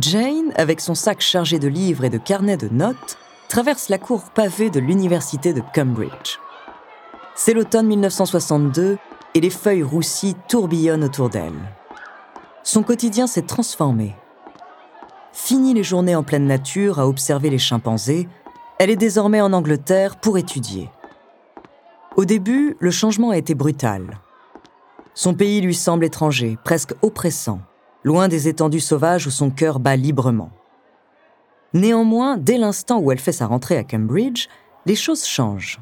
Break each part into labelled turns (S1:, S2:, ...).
S1: Jane, avec son sac chargé de livres et de carnets de notes, traverse la cour pavée de l'université de Cambridge. C'est l'automne 1962 et les feuilles roussies tourbillonnent autour d'elle. Son quotidien s'est transformé. Fini les journées en pleine nature à observer les chimpanzés, elle est désormais en Angleterre pour étudier. Au début, le changement a été brutal. Son pays lui semble étranger, presque oppressant loin des étendues sauvages où son cœur bat librement. Néanmoins, dès l'instant où elle fait sa rentrée à Cambridge, les choses changent.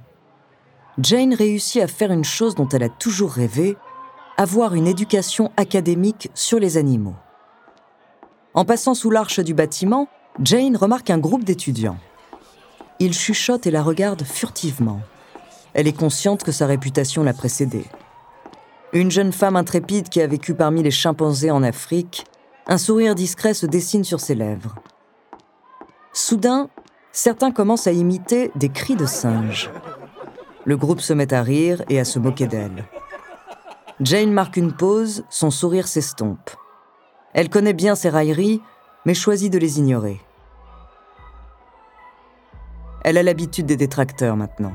S1: Jane réussit à faire une chose dont elle a toujours rêvé, avoir une éducation académique sur les animaux. En passant sous l'arche du bâtiment, Jane remarque un groupe d'étudiants. Ils chuchotent et la regardent furtivement. Elle est consciente que sa réputation l'a précédée. Une jeune femme intrépide qui a vécu parmi les chimpanzés en Afrique, un sourire discret se dessine sur ses lèvres. Soudain, certains commencent à imiter des cris de singes. Le groupe se met à rire et à se moquer d'elle. Jane marque une pause, son sourire s'estompe. Elle connaît bien ces railleries, mais choisit de les ignorer. Elle a l'habitude des détracteurs maintenant.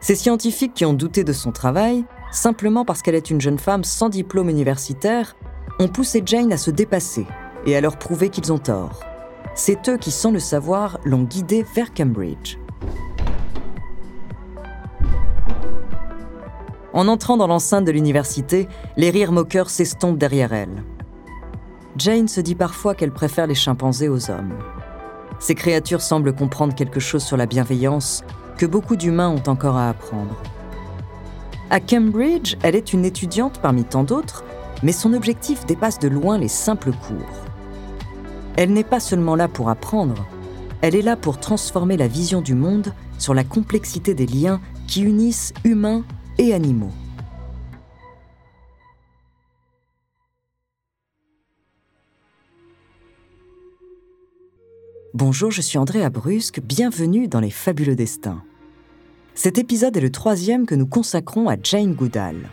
S1: Ces scientifiques qui ont douté de son travail simplement parce qu'elle est une jeune femme sans diplôme universitaire, ont poussé Jane à se dépasser et à leur prouver qu'ils ont tort. C'est eux qui, sans le savoir, l'ont guidée vers Cambridge. En entrant dans l'enceinte de l'université, les rires moqueurs s'estompent derrière elle. Jane se dit parfois qu'elle préfère les chimpanzés aux hommes. Ces créatures semblent comprendre quelque chose sur la bienveillance que beaucoup d'humains ont encore à apprendre. À Cambridge, elle est une étudiante parmi tant d'autres, mais son objectif dépasse de loin les simples cours. Elle n'est pas seulement là pour apprendre, elle est là pour transformer la vision du monde sur la complexité des liens qui unissent humains et animaux. Bonjour, je suis André Abrusque, bienvenue dans Les Fabuleux Destins. Cet épisode est le troisième que nous consacrons à Jane Goodall.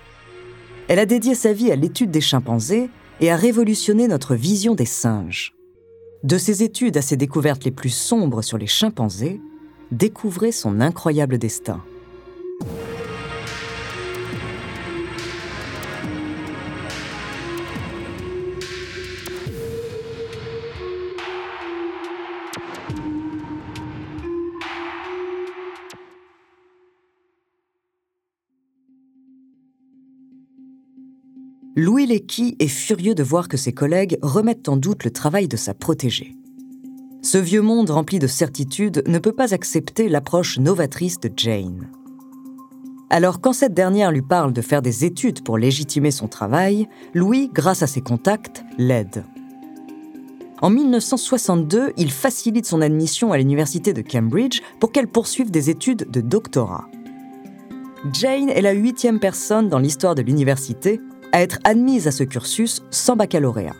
S1: Elle a dédié sa vie à l'étude des chimpanzés et a révolutionné notre vision des singes. De ses études à ses découvertes les plus sombres sur les chimpanzés, découvrez son incroyable destin. Louis Lecky est furieux de voir que ses collègues remettent en doute le travail de sa protégée. Ce vieux monde rempli de certitudes ne peut pas accepter l'approche novatrice de Jane. Alors quand cette dernière lui parle de faire des études pour légitimer son travail, Louis, grâce à ses contacts, l'aide. En 1962, il facilite son admission à l'université de Cambridge pour qu'elle poursuive des études de doctorat. Jane est la huitième personne dans l'histoire de l'université à être admise à ce cursus sans baccalauréat.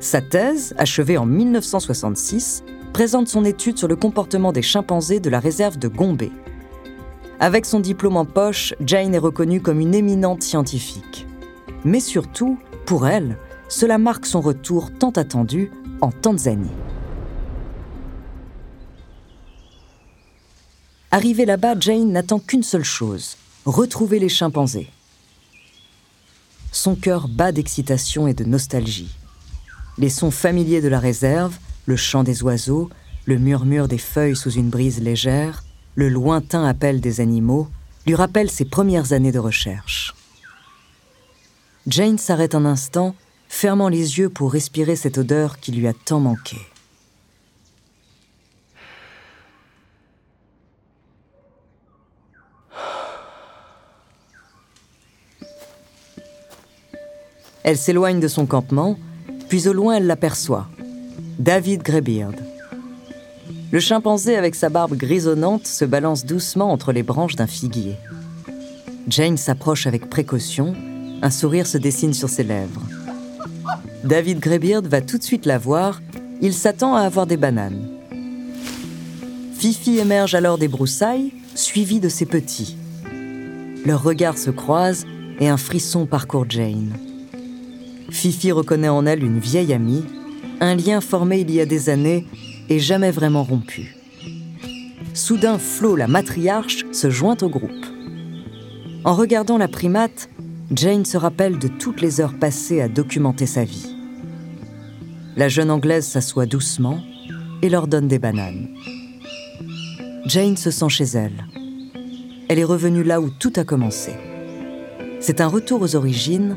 S1: Sa thèse, achevée en 1966, présente son étude sur le comportement des chimpanzés de la réserve de Gombe. Avec son diplôme en poche, Jane est reconnue comme une éminente scientifique. Mais surtout, pour elle, cela marque son retour tant attendu en Tanzanie. Arrivée là-bas, Jane n'attend qu'une seule chose, retrouver les chimpanzés son cœur bat d'excitation et de nostalgie. Les sons familiers de la réserve, le chant des oiseaux, le murmure des feuilles sous une brise légère, le lointain appel des animaux, lui rappellent ses premières années de recherche. Jane s'arrête un instant, fermant les yeux pour respirer cette odeur qui lui a tant manqué. Elle s'éloigne de son campement, puis au loin elle l'aperçoit. David Greybeard. Le chimpanzé avec sa barbe grisonnante se balance doucement entre les branches d'un figuier. Jane s'approche avec précaution, un sourire se dessine sur ses lèvres. David Greybeard va tout de suite la voir, il s'attend à avoir des bananes. Fifi émerge alors des broussailles, suivi de ses petits. Leurs regards se croisent et un frisson parcourt Jane. Fifi reconnaît en elle une vieille amie, un lien formé il y a des années et jamais vraiment rompu. Soudain, Flo, la matriarche, se joint au groupe. En regardant la primate, Jane se rappelle de toutes les heures passées à documenter sa vie. La jeune Anglaise s'assoit doucement et leur donne des bananes. Jane se sent chez elle. Elle est revenue là où tout a commencé. C'est un retour aux origines,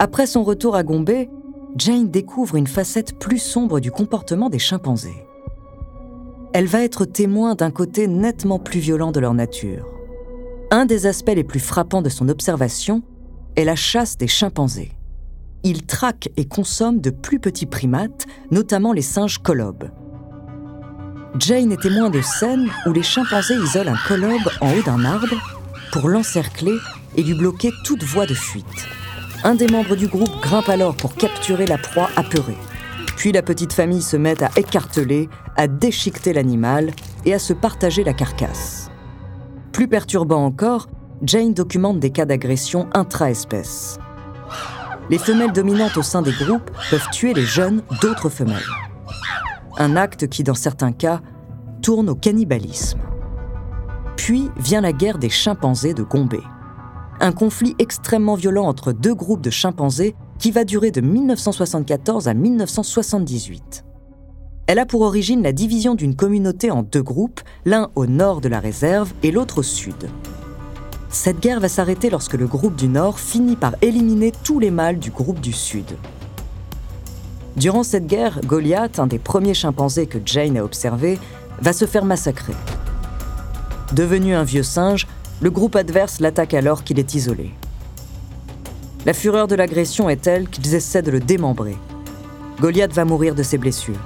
S1: Après son retour à Gombe, Jane découvre une facette plus sombre du comportement des chimpanzés. Elle va être témoin d'un côté nettement plus violent de leur nature. Un des aspects les plus frappants de son observation est la chasse des chimpanzés. Ils traquent et consomment de plus petits primates, notamment les singes colobes. Jane est témoin de scènes où les chimpanzés isolent un colobe en haut d'un arbre pour l'encercler et lui bloquer toute voie de fuite. Un des membres du groupe grimpe alors pour capturer la proie apeurée. Puis la petite famille se met à écarteler, à déchiqueter l'animal et à se partager la carcasse. Plus perturbant encore, Jane documente des cas d'agression intra-espèces les femelles dominantes au sein des groupes peuvent tuer les jeunes d'autres femelles. Un acte qui, dans certains cas, tourne au cannibalisme. Puis vient la guerre des chimpanzés de Gombe. Un conflit extrêmement violent entre deux groupes de chimpanzés qui va durer de 1974 à 1978. Elle a pour origine la division d'une communauté en deux groupes, l'un au nord de la réserve et l'autre au sud. Cette guerre va s'arrêter lorsque le groupe du Nord finit par éliminer tous les mâles du groupe du Sud. Durant cette guerre, Goliath, un des premiers chimpanzés que Jane a observé, va se faire massacrer. Devenu un vieux singe, le groupe adverse l'attaque alors qu'il est isolé. La fureur de l'agression est telle qu'ils essaient de le démembrer. Goliath va mourir de ses blessures.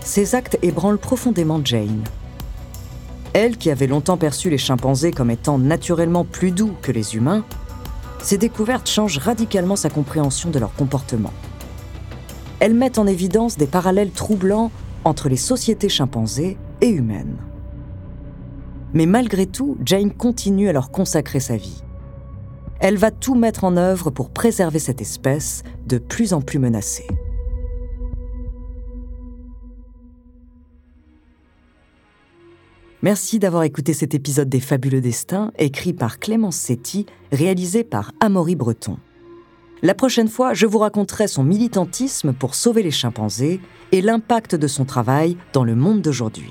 S1: Ces actes ébranlent profondément Jane. Elle, qui avait longtemps perçu les chimpanzés comme étant naturellement plus doux que les humains, ces découvertes changent radicalement sa compréhension de leur comportement. Elles mettent en évidence des parallèles troublants entre les sociétés chimpanzés et humaines. Mais malgré tout, Jane continue à leur consacrer sa vie. Elle va tout mettre en œuvre pour préserver cette espèce de plus en plus menacée. Merci d'avoir écouté cet épisode des Fabuleux Destins, écrit par Clémence Setti, réalisé par Amaury Breton. La prochaine fois, je vous raconterai son militantisme pour sauver les chimpanzés et l'impact de son travail dans le monde d'aujourd'hui.